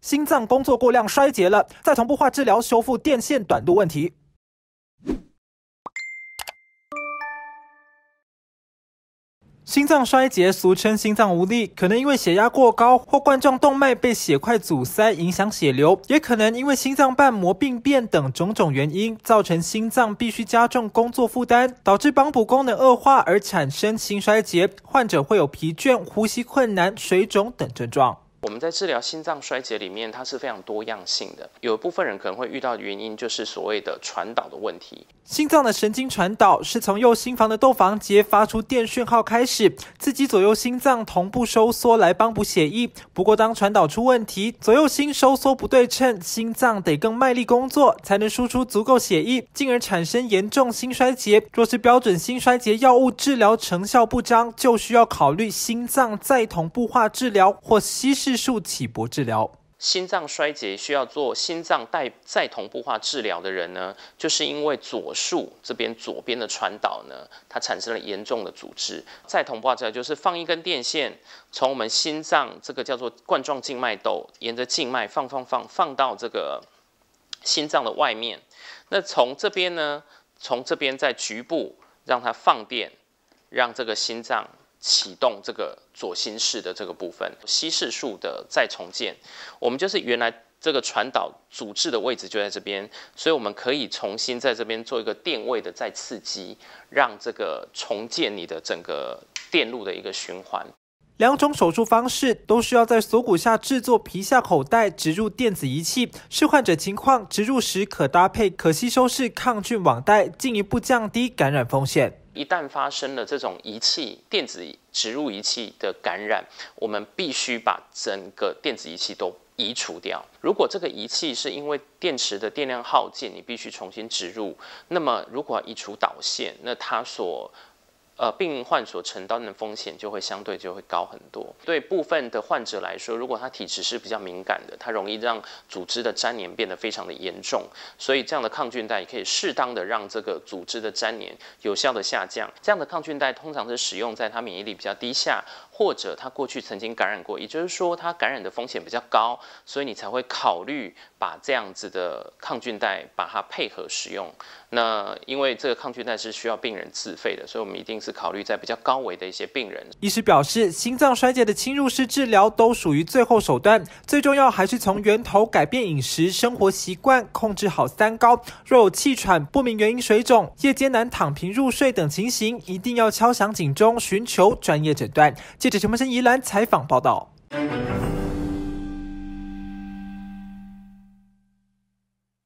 心脏工作过量衰竭了，再同步化治疗修复电线短路问题。心脏衰竭，俗称心脏无力，可能因为血压过高或冠状动脉被血块阻塞，影响血流；也可能因为心脏瓣膜病变等种种原因，造成心脏必须加重工作负担，导致帮补功能恶化而产生心衰竭。患者会有疲倦、呼吸困难、水肿等症状。我们在治疗心脏衰竭里面，它是非常多样性的。有一部分人可能会遇到的原因，就是所谓的传导的问题。心脏的神经传导是从右心房的窦房结发出电讯号开始，刺激左右心脏同步收缩来帮补血液。不过，当传导出问题，左右心收缩不对称，心脏得更卖力工作，才能输出足够血液，进而产生严重心衰竭。若是标准心衰竭药物治疗成效不彰，就需要考虑心脏再同步化治疗或稀释。术起搏治疗，心脏衰竭需要做心脏带再同步化治疗的人呢，就是因为左束这边左边的传导呢，它产生了严重的阻滞。再同步化治疗就是放一根电线，从我们心脏这个叫做冠状静脉窦，沿着静脉放放放放到这个心脏的外面。那从这边呢，从这边在局部让它放电，让这个心脏。启动这个左心室的这个部分，稀释术的再重建，我们就是原来这个传导阻滞的位置就在这边，所以我们可以重新在这边做一个电位的再刺激，让这个重建你的整个电路的一个循环。两种手术方式都需要在锁骨下制作皮下口袋，植入电子仪器，视患者情况植入时可搭配可吸收式抗菌网袋，进一步降低感染风险。一旦发生了这种仪器电子植入仪器的感染，我们必须把整个电子仪器都移除掉。如果这个仪器是因为电池的电量耗尽，你必须重新植入，那么如果要移除导线，那它所呃，病患所承担的风险就会相对就会高很多。对部分的患者来说，如果他体质是比较敏感的，他容易让组织的粘连变得非常的严重。所以这样的抗菌带也可以适当的让这个组织的粘连有效的下降。这样的抗菌带通常是使用在他免疫力比较低下，或者他过去曾经感染过，也就是说他感染的风险比较高，所以你才会考虑把这样子的抗菌带把它配合使用。那因为这个抗菌带是需要病人自费的，所以我们一定是。考虑在比较高危的一些病人，医师表示，心脏衰竭的侵入式治疗都属于最后手段，最重要还是从源头改变饮食、生活习惯，控制好三高。若有气喘、不明原因水肿、夜间难躺平入睡等情形，一定要敲响警钟，寻求专业诊断。记者陈柏生宜兰采访报道。